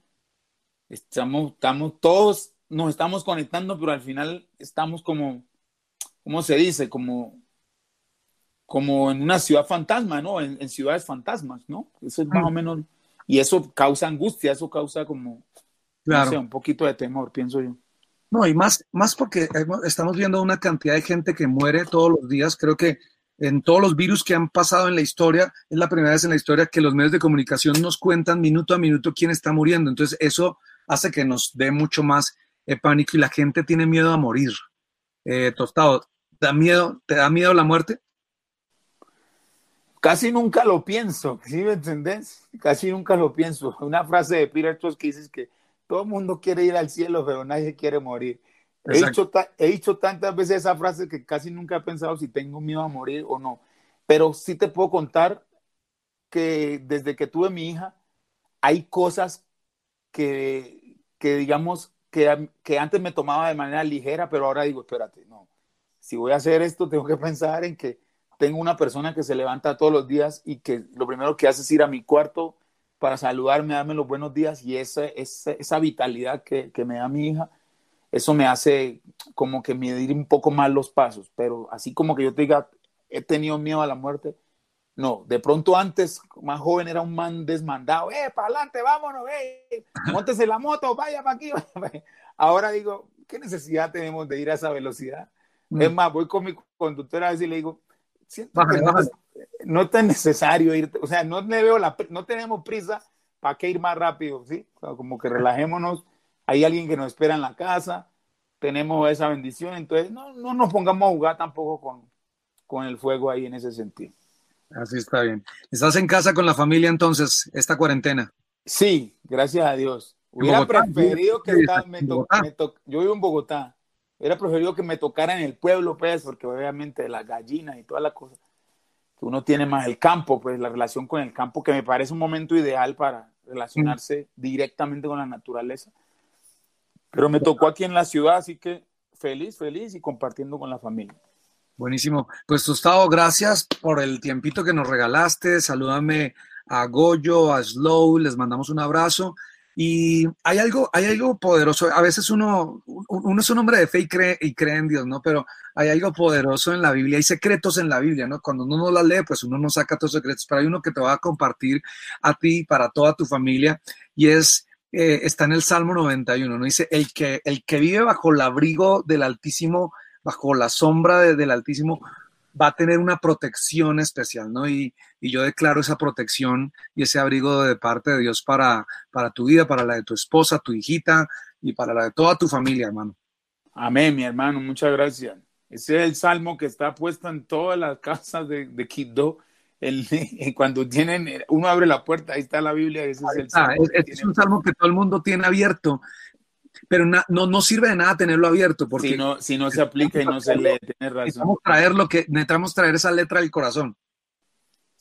estamos, estamos todos, nos estamos conectando, pero al final estamos como, ¿cómo se dice? Como como en una ciudad fantasma, ¿no? En, ciudades fantasmas, ¿no? Eso es más o mm. menos, y eso causa angustia, eso causa como, claro. un poquito de temor, pienso yo. No, y más, más porque estamos viendo una cantidad de gente que muere todos los días. Creo que en todos los virus que han pasado en la historia, es la primera vez en la historia que los medios de comunicación nos cuentan minuto a minuto quién está muriendo. Entonces, eso hace que nos dé mucho más eh, pánico y la gente tiene miedo a morir. Eh, tostado, ¿da miedo, ¿te da miedo la muerte? Casi nunca lo pienso, ¿sí me entendés? Casi nunca lo pienso. Una frase de Peter Tosh que dice que todo el mundo quiere ir al cielo, pero nadie quiere morir. He dicho, he dicho, tantas veces esa frase que casi nunca he pensado si tengo miedo a morir o no. Pero sí te puedo contar que desde que tuve mi hija, hay cosas que, que digamos, que, que antes me tomaba de manera ligera, pero ahora digo, espérate, no. Si voy a hacer esto, tengo que pensar en que tengo una persona que se levanta todos los días y que lo primero que hace es ir a mi cuarto para saludarme, darme los buenos días y esa, esa, esa vitalidad que, que, me da mi hija, eso me hace como que medir un poco más los pasos, pero así como que yo te diga, he tenido miedo a la muerte, no, de pronto antes, más joven, era un man desmandado, eh, para adelante, vámonos, eh, montese la moto, vaya para aquí, Ahora digo, ¿qué necesidad tenemos de ir a esa velocidad? Mm. Es más, voy con mi conductora a veces y le digo, siento que no, es tan necesario ir, o sea, no le veo la, no tenemos prisa, ¿para qué ir más rápido? ¿sí? como que relajémonos, hay alguien que nos espera en la casa, tenemos esa bendición, entonces no, no nos pongamos a jugar tampoco con, con el fuego ahí en ese sentido. Así está bien. ¿Estás en casa con la familia entonces, esta cuarentena? Sí, gracias a Dios. Hubiera preferido que me, yo vivo en Bogotá, Hubiera preferido que me tocara en el pueblo, pues, porque obviamente las gallinas y todas las cosas, que uno tiene más el campo, pues, la relación con el campo, que me parece un momento ideal para relacionarse directamente con la naturaleza. Pero me tocó aquí en la ciudad, así que feliz, feliz y compartiendo con la familia. Buenísimo. Pues Gustavo, gracias por el tiempito que nos regalaste. Salúdame a Goyo, a Slow, les mandamos un abrazo y hay algo, hay algo poderoso. A veces uno, uno es un hombre de fe y cree, y cree en Dios, ¿no? Pero hay algo poderoso en la Biblia. Hay secretos en la Biblia, ¿no? Cuando uno no la lee, pues uno no saca todos los secretos. Pero hay uno que te va a compartir a ti, para toda tu familia. Y es, eh, está en el Salmo 91, ¿no? Dice, el que, el que vive bajo el abrigo del Altísimo, bajo la sombra del Altísimo, va a tener una protección especial, ¿no? Y, yo declaro esa protección y ese abrigo de parte de Dios para, para tu vida, para la de tu esposa, tu hijita y para la de toda tu familia, hermano. Amén, mi hermano, muchas gracias. Ese es el salmo que está puesto en todas las casas de, de. El, cuando tienen, uno abre la puerta, ahí está la Biblia. Ese es, el salmo es, un salmo que todo el mundo tiene abierto pero no, no sirve de nada tenerlo abierto porque si no, si no se aplica y no se lee, tienes razón. Necesitamos traer lo que necesitamos traer esa letra del corazón.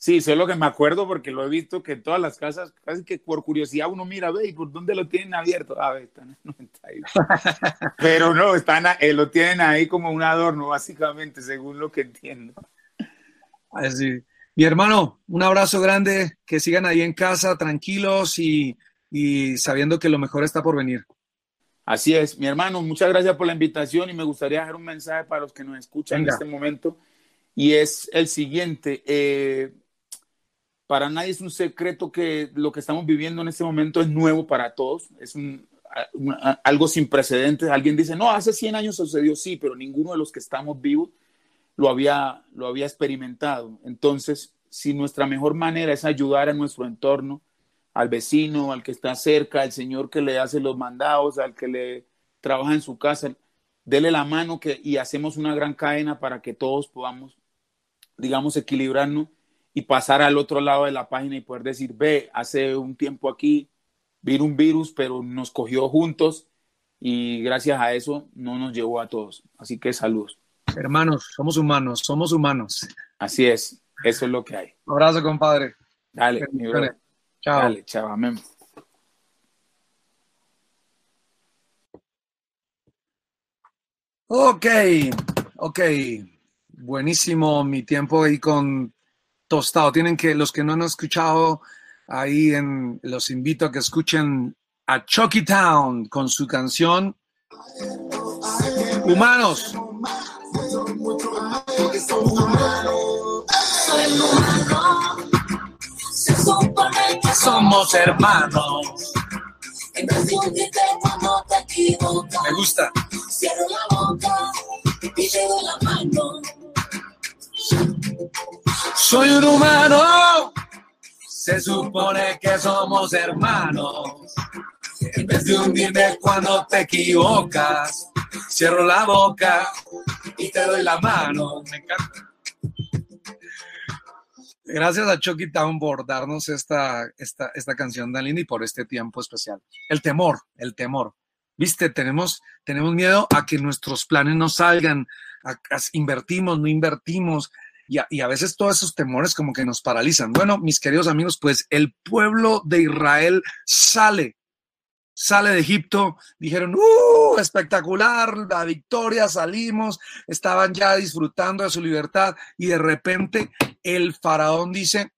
Sí, lo que me acuerdo porque lo he visto que en todas las casas, casi que por curiosidad uno mira, ve, ¿y por dónde lo tienen abierto? Ah, ve, están en 92. Pero no, están, eh, lo tienen ahí como un adorno, básicamente, según lo que entiendo. Así. Mi hermano, un abrazo grande, que sigan ahí en casa tranquilos y, sabiendo que lo mejor está por venir. Así es, mi hermano, muchas gracias por la invitación y me gustaría dejar un mensaje para los que nos escuchan en este momento y es el siguiente. Eh, para nadie es un secreto que lo que estamos viviendo en este momento es nuevo para todos, es algo sin precedentes. Alguien dice, no, hace 100 años sucedió, sí, pero ninguno de los que estamos vivos lo había, lo había experimentado. Entonces, si nuestra mejor manera es ayudar a nuestro entorno, al vecino, al que está cerca, al señor que le hace los mandados, al que le trabaja en su casa, dele la mano que, y hacemos una gran cadena para que todos podamos, digamos, equilibrarnos y pasar al otro lado de la página y poder decir, ve, hace un tiempo aquí vino un virus, pero nos cogió juntos y gracias a eso no nos llevó a todos. Así que saludos. Hermanos, somos humanos, somos humanos. Así es, eso es lo que hay. Un abrazo, compadre. Dale, mi Chao. Dale, chao, amén. Ok, ok. Buenísimo mi tiempo ahí con Tostado. Tienen que, los que no han escuchado, ahí en, los invito a que escuchen a Chucky Town con su canción Humanos. Somos hermanos. Me gusta. Cierro la boca y te doy la mano. Soy un humano. Se supone que somos hermanos. En vez de hundirme cuando te equivocas, cierro la boca y te doy la mano. Me encanta. Gracias a Chucky Town por darnos esta, esta, esta canción tan linda y por este tiempo especial. El temor, el temor. Viste, tenemos, tenemos miedo a que nuestros planes no salgan, a, invertimos, no invertimos, y a, y a, veces todos esos temores como que nos paralizan. Bueno, mis queridos amigos, pues el pueblo de Israel sale sale de Egipto, dijeron, ¡uh! Espectacular, la victoria, salimos, estaban ya disfrutando de su libertad y de repente el faraón dice,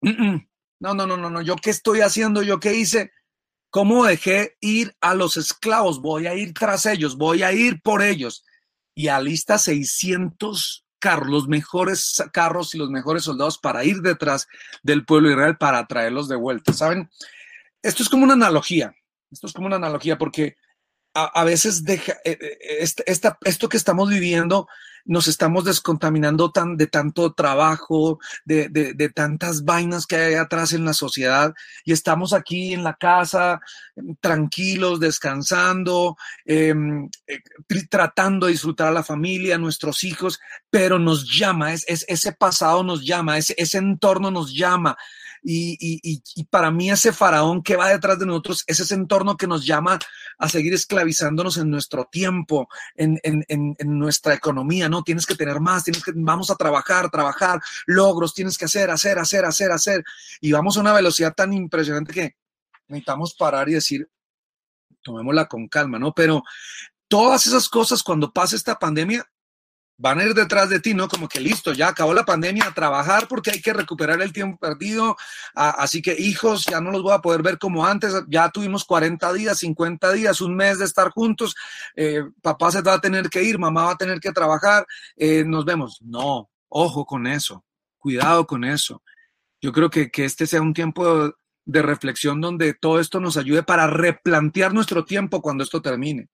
no, no, no, no, no, yo qué estoy haciendo, yo qué hice, ¿cómo dejé ir a los esclavos? Voy a ir tras ellos, voy a ir por ellos. Y alista 600 carros, los mejores carros y los mejores soldados para ir detrás del pueblo de Israel para traerlos de vuelta. ¿Saben? Esto es como una analogía. Esto es como una analogía porque a, veces deja, eh, eh, este, esto que estamos viviendo nos estamos descontaminando tan, de tanto trabajo, de, tantas vainas que hay atrás en la sociedad y estamos aquí en la casa tranquilos, descansando, em, eh, tratando de disfrutar a la familia, a nuestros hijos, pero nos llama, es, ese pasado nos llama, ese entorno nos llama, y, para mí ese faraón que va detrás de nosotros es ese entorno que nos llama a seguir esclavizándonos en nuestro tiempo, en, nuestra economía, ¿no? Tienes que tener más, tienes que, vamos a trabajar, trabajar, logros, tienes que hacer, hacer, hacer, hacer, hacer. Y vamos a una velocidad tan impresionante que necesitamos parar y decir, tomémosla con calma, ¿no? Pero todas esas cosas cuando pase esta pandemia van a ir detrás de ti, ¿no? Como que listo, ya acabó la pandemia, trabajar porque hay que recuperar el tiempo perdido. así que hijos, ya no los voy a poder ver como antes, ya tuvimos 40 días, 50 días, un mes de estar juntos, eh, papá se va a tener que ir, mamá va a tener que trabajar, eh, nos vemos. No, ojo con eso, cuidado con eso. Yo creo que, que este sea un tiempo de reflexión donde todo esto nos ayude para replantear nuestro tiempo cuando esto termine.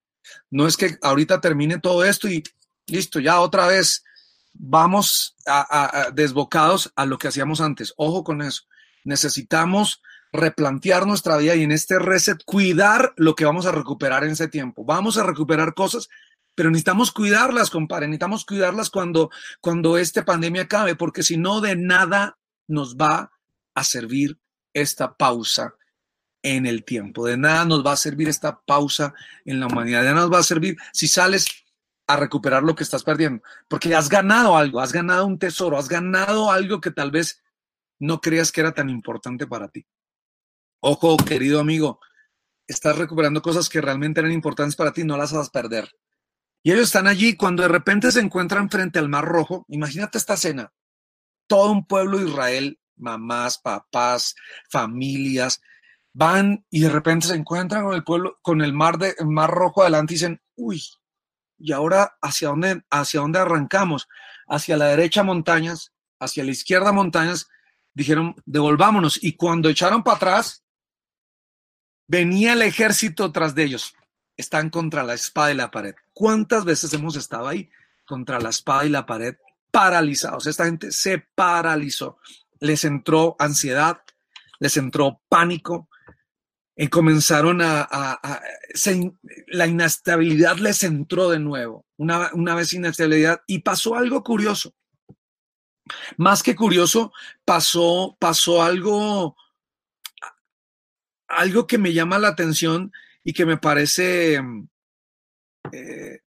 No es que ahorita termine todo esto y listo, ya otra vez vamos a, desbocados a lo que hacíamos antes. Ojo con eso. Necesitamos replantear nuestra vida y en este reset cuidar lo que vamos a recuperar en ese tiempo. Vamos a recuperar cosas, pero necesitamos cuidarlas, compadre. Necesitamos cuidarlas cuando, cuando esta pandemia acabe, porque si no, de nada nos va a servir esta pausa en el tiempo. De nada nos va a servir esta pausa en la humanidad. De nada nos va a servir si sales a recuperar lo que estás perdiendo, porque has ganado algo, has ganado un tesoro, has ganado algo que tal vez no creías que era tan importante para ti. Ojo, querido amigo, estás recuperando cosas que realmente eran importantes para ti, no las vas a perder. Y ellos están allí cuando de repente se encuentran frente al Mar Rojo. Imagínate esta escena. Todo un pueblo de Israel, mamás, papás, familias, van y de repente se encuentran con el pueblo, con el mar, de, mar Rojo adelante y dicen, uy, ¿y ahora hacia dónde, hacia dónde arrancamos? Hacia la derecha montañas, hacia la izquierda montañas, dijeron, devolvámonos. Y cuando echaron para atrás, venía el ejército tras de ellos. Están contra la espada y la pared. ¿Cuántas veces hemos estado ahí contra la espada y la pared paralizados? Esta gente se paralizó. Les entró ansiedad, les entró pánico, y comenzaron a, la inestabilidad les entró de nuevo, una, una vez inestabilidad, y pasó algo curioso. Más que curioso, pasó, pasó algo, algo que me llama la atención y que me parece eh,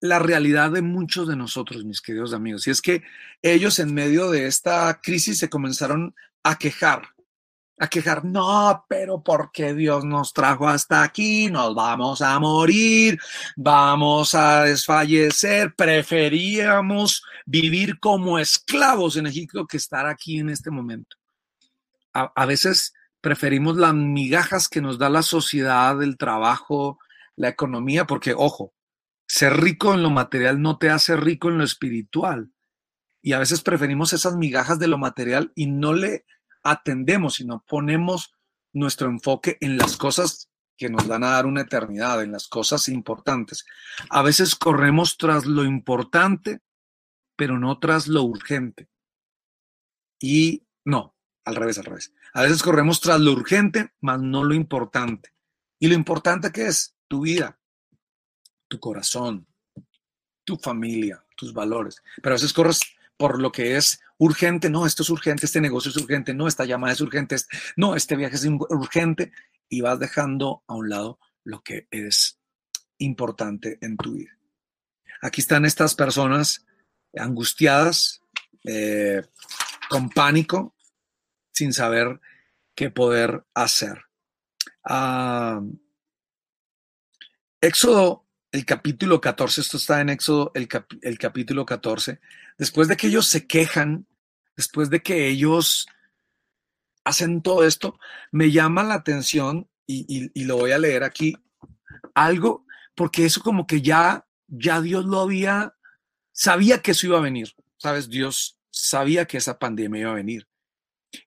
la realidad de muchos de nosotros, mis queridos amigos. Y es que ellos en medio de esta crisis se comenzaron a quejar a quejar, no, pero porque Dios nos trajo hasta aquí, nos vamos a morir, vamos a desfallecer, preferíamos vivir como esclavos en Egipto que estar aquí en este momento. A, a veces preferimos las migajas que nos da la sociedad, el trabajo, la economía, porque, ojo, ser rico en lo material no te hace rico en lo espiritual. Y a veces preferimos esas migajas de lo material y no le atendemos, sino ponemos nuestro enfoque en las cosas que nos van a dar una eternidad, en las cosas importantes. A veces corremos tras lo importante, pero no tras lo urgente. Y no, al revés, al revés. A veces corremos tras lo urgente, más no lo importante. Y lo importante que es tu vida, tu corazón, tu familia, tus valores. Pero a veces corres por lo que es urgente, no, esto es urgente, este negocio es urgente, no, esta llamada es urgente, no, este viaje es urgente y vas dejando a un lado lo que es importante en tu vida. Aquí están estas personas angustiadas, eh, con pánico, sin saber qué poder hacer. Ah, Éxodo el capítulo 14, esto está en Éxodo, el, capítulo 14, después de que ellos se quejan, después de que ellos hacen todo esto, me llama la atención y, y, lo voy a leer aquí, algo, porque eso como que ya, ya Dios lo había, sabía que eso iba a venir, ¿sabes? Dios sabía que esa pandemia iba a venir.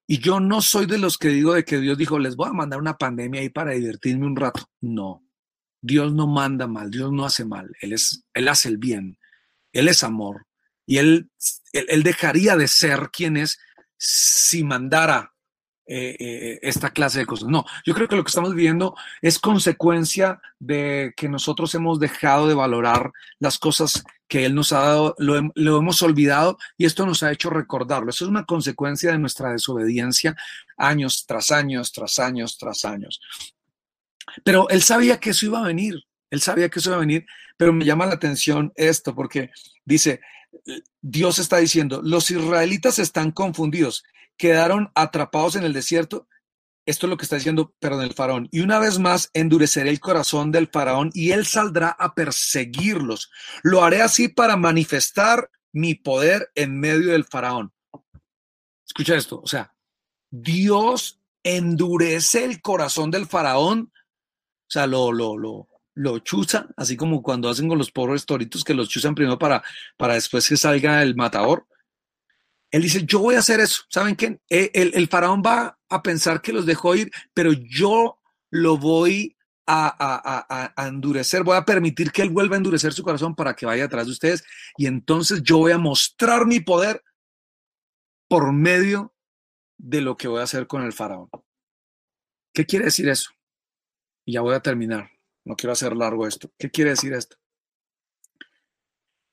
Y yo no soy de los que digo de que Dios dijo, les voy a mandar una pandemia ahí para divertirme un rato. No, Dios no manda mal, Dios no hace mal, Él, es, él hace el bien, Él es amor y Él, él, dejaría de ser quien es si mandara eh, eh, esta clase de cosas. No, yo creo que lo que estamos viviendo es consecuencia de que nosotros hemos dejado de valorar las cosas que Él nos ha dado, lo, lo, hemos olvidado y esto nos ha hecho recordarlo. Eso es una consecuencia de nuestra desobediencia años tras años, tras años, tras años. Pero él sabía que eso iba a venir, él sabía que eso iba a venir, pero me llama la atención esto porque dice, Dios está diciendo, los israelitas están confundidos, quedaron atrapados en el desierto. Esto es lo que está diciendo, perdón, el faraón. Y una vez más endureceré el corazón del faraón y él saldrá a perseguirlos. Lo haré así para manifestar mi poder en medio del faraón. Escucha esto, o sea, Dios endurece el corazón del faraón o sea, lo, lo, lo, lo chuza, así como cuando hacen con los pobres toritos que los chuzan primero para, para después que salga el matador. Él dice, yo voy a hacer eso. ¿Saben qué? E, el, el faraón va a pensar que los dejó ir, pero yo lo voy a, a, a, endurecer, voy a permitir que él vuelva a endurecer su corazón para que vaya atrás de ustedes y entonces yo voy a mostrar mi poder por medio de lo que voy a hacer con el faraón. ¿Qué quiere decir eso? Y ya voy a terminar. No quiero hacer largo esto. ¿Qué quiere decir esto?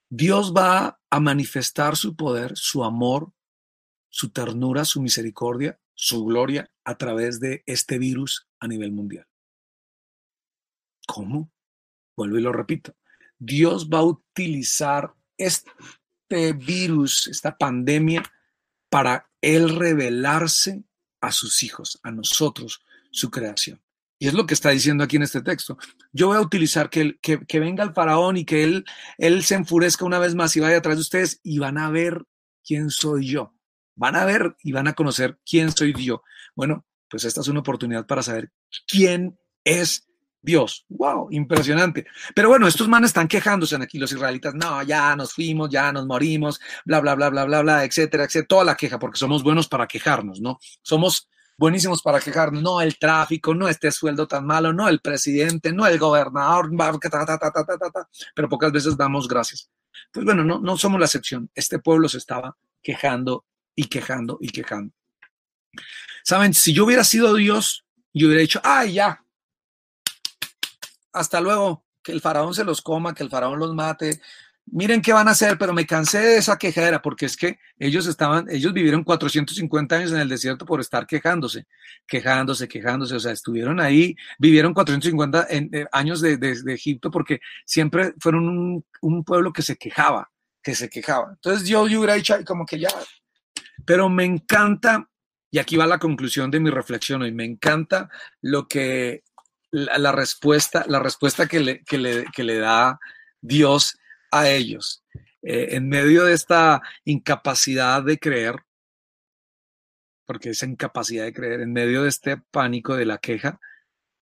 Dios va a manifestar su poder, su amor, su ternura, su misericordia su gloria a través de este virus a nivel mundial. ¿Cómo? Vuelvo y lo repito. Dios va a utilizar este virus, esta pandemia, para Él revelarse a sus hijos, a nosotros, su creación. Y es lo que está diciendo aquí en este texto. Yo voy a utilizar que, que, venga el faraón y que él, él se enfurezca una vez más y vaya atrás de ustedes y van a ver quién soy yo. Van a ver y van a conocer quién soy yo. Bueno, pues esta es una oportunidad para saber quién es Dios. ¡Wow! Impresionante. Pero bueno, estos manes están quejándose aquí, los israelitas. No, ya nos fuimos, ya nos morimos, bla, bla, bla, bla, bla, bla, etcétera, etcétera. Toda la queja, porque somos buenos para quejarnos, ¿no? Somos buenísimos para quejarnos, no el tráfico, no este sueldo tan malo, no el presidente, no el gobernador, pero pocas veces damos gracias. Pues bueno, no, no somos la excepción. Este pueblo se estaba quejando y quejando y quejando. Saben, si yo hubiera sido Dios, yo hubiera dicho, ay, ya, hasta luego, que el faraón se los coma, que el faraón los mate, miren qué van a hacer, pero me cansé de esa quejadera, porque es que ellos estaban, ellos vivieron 450 años en el desierto por estar quejándose, quejándose, quejándose, o sea, estuvieron ahí, vivieron 450 eh, años de, Egipto porque siempre fueron un, pueblo que se quejaba, que se quejaba. Entonces yo, yo hubiera dicho, como que ya, pero me encanta, y aquí va la conclusión de mi reflexión hoy, me encanta lo que, la, respuesta, la respuesta que le, que le, da Dios a ellos. Eh, en medio de esta incapacidad de creer, porque esa incapacidad de creer, en medio de este pánico de la queja,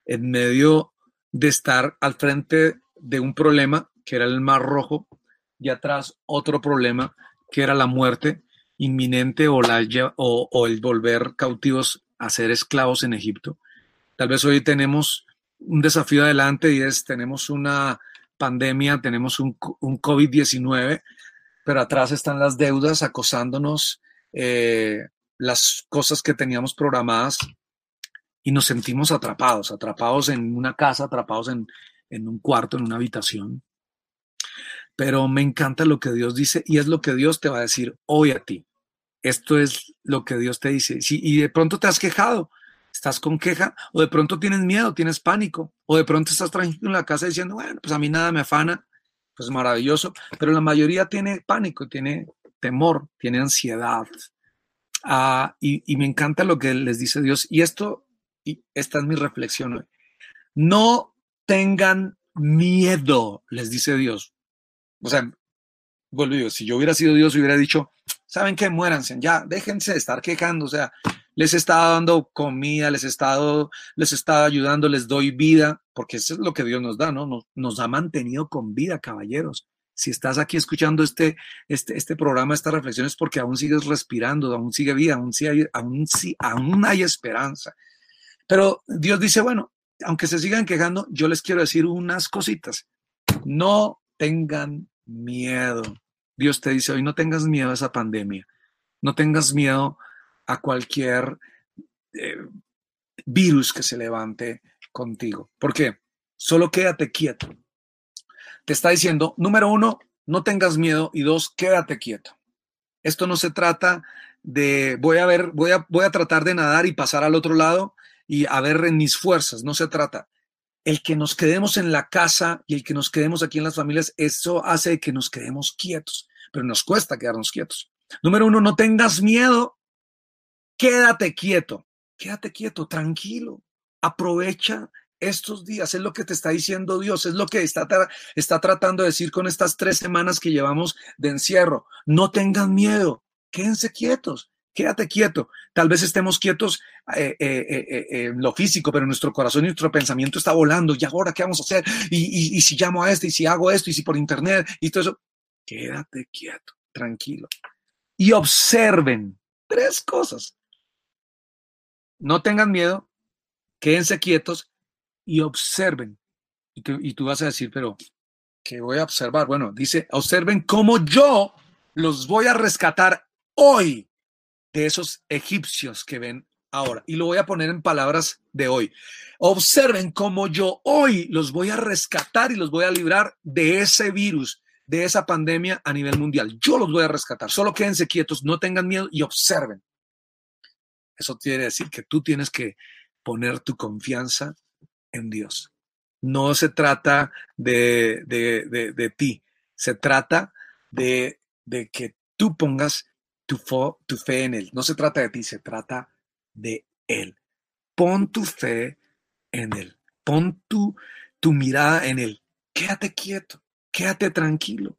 en medio de estar al frente de un problema que era el mar rojo y atrás otro problema que era la muerte inminente o, la, o, o el volver cautivos a ser esclavos en Egipto. Tal vez hoy tenemos un desafío adelante y es, tenemos una pandemia, tenemos un, un COVID-19, pero atrás están las deudas acosándonos, eh, las cosas que teníamos programadas y nos sentimos atrapados, atrapados en una casa, atrapados en, en un cuarto, en una habitación. Pero me encanta lo que Dios dice y es lo que Dios te va a decir hoy a ti. Esto es lo que Dios te dice. Y de pronto te has quejado, estás con queja, o de pronto tienes miedo, tienes pánico, o de pronto estás tranquilo en la casa diciendo, bueno, pues a mí nada me afana, pues maravilloso, pero la mayoría tiene pánico, tiene temor, tiene ansiedad. Ah, y, me encanta lo que les dice Dios, y esto, y esta es mi reflexión hoy. No tengan miedo, les dice Dios. O sea, vuelvo si yo hubiera sido Dios, hubiera dicho, ¿saben qué? Muéranse, ya, déjense de estar quejando, o sea, les he estado dando comida, les he estado, les he estado ayudando, les doy vida, porque eso es lo que Dios nos da, ¿no? Nos, ha mantenido con vida, caballeros. Si estás aquí escuchando este, este, este programa, esta reflexión, es porque aún sigues respirando, aún sigue vida, aún, hay, aún, aún hay esperanza. Pero Dios dice, bueno, aunque se sigan quejando, yo les quiero decir unas cositas. No tengan miedo. Dios te dice hoy, no tengas miedo a esa pandemia. No tengas miedo cualquier eh, virus que se levante contigo. ¿Por qué? Solo quédate quieto. Te está diciendo, número uno, no tengas miedo y dos, quédate quieto. Esto no se trata de voy a ver, voy a, voy a tratar de nadar y pasar al otro lado y a ver en mis fuerzas, no se trata. El que nos quedemos en la casa y el que nos quedemos aquí en las familias, eso hace que nos quedemos quietos, pero nos cuesta quedarnos quietos. Número uno, no tengas miedo quédate quieto, quédate quieto, tranquilo, aprovecha estos días, es lo que te está diciendo Dios, es lo que está, está tratando de decir con estas tres semanas que llevamos de encierro. No tengan miedo, quédense quietos, quédate quieto. Tal vez estemos quietos eh, eh, eh, en lo físico, pero nuestro corazón y nuestro pensamiento está volando. ¿Y ahora qué vamos a hacer? Y, si llamo a este, y si hago esto, y si por internet, y todo eso. Quédate quieto, tranquilo. Y observen tres cosas no tengan miedo, quédense quietos y observen. Y tú, vas a decir, pero, ¿qué voy a observar? Bueno, dice, observen cómo yo los voy a rescatar hoy de esos egipcios que ven ahora. Y lo voy a poner en palabras de hoy. Observen cómo yo hoy los voy a rescatar y los voy a librar de ese virus, de esa pandemia a nivel mundial. Yo los voy a rescatar. Solo quédense quietos, no tengan miedo y observen. Eso quiere decir que tú tienes que poner tu confianza en Dios. No se trata de, de, ti, se trata de, que tú pongas tu, tu fe en Él. No se trata de ti, se trata de Él. Pon tu fe en Él. Pon tu, tu mirada en Él. Quédate quieto, quédate tranquilo.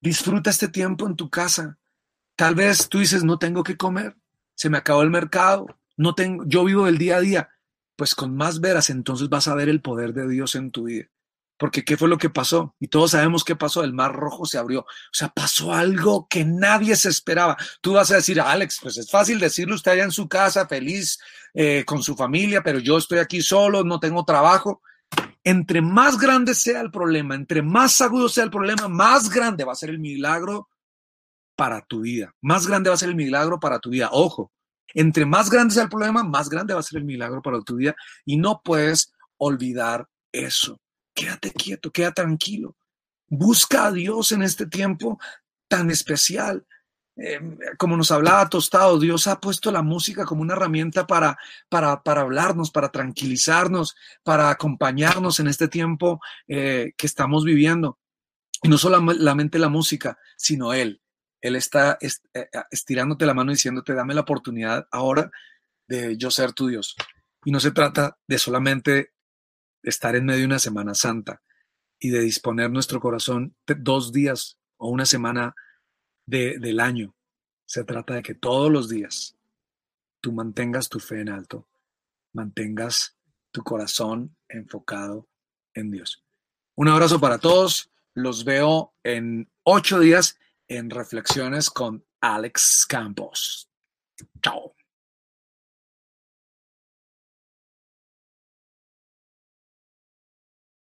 Disfruta este tiempo en tu casa. Tal vez tú dices, no tengo que comer, se me acabó el mercado, no tengo, yo vivo del día a día. Pues con más veras entonces vas a ver el poder de Dios en tu vida. Porque ¿qué fue lo que pasó? Y todos sabemos qué pasó. El mar rojo se abrió. O sea, pasó algo que nadie se esperaba. Tú vas a decir, Alex, pues es fácil decirlo usted allá en su casa, feliz eh, con su familia, pero yo estoy aquí solo, no tengo trabajo. Entre más grande sea el problema, entre más agudo sea el problema, más grande va a ser el milagro para tu vida. Más grande va a ser el milagro para tu vida. Ojo, entre más grande sea el problema, más grande va a ser el milagro para tu vida. Y no puedes olvidar eso quédate quieto, queda tranquilo. Busca a Dios en este tiempo tan especial. Em, como nos hablaba Tostado, Dios ha puesto la música como una herramienta para, para, para hablarnos, para tranquilizarnos, para acompañarnos en este tiempo eh, que estamos viviendo. Y no solamente la música, sino Él. Él está eh, eh, estirándote la mano diciéndote, dame la oportunidad ahora de yo ser tu Dios. Y no se trata de solamente estar en medio de una Semana Santa y de disponer nuestro corazón dos días o una semana del año. Se trata de que todos los días tú mantengas tu fe en alto, mantengas tu corazón enfocado en Dios. Un abrazo para todos. Los veo en ocho días en Reflexiones con Alex Campos. Chao.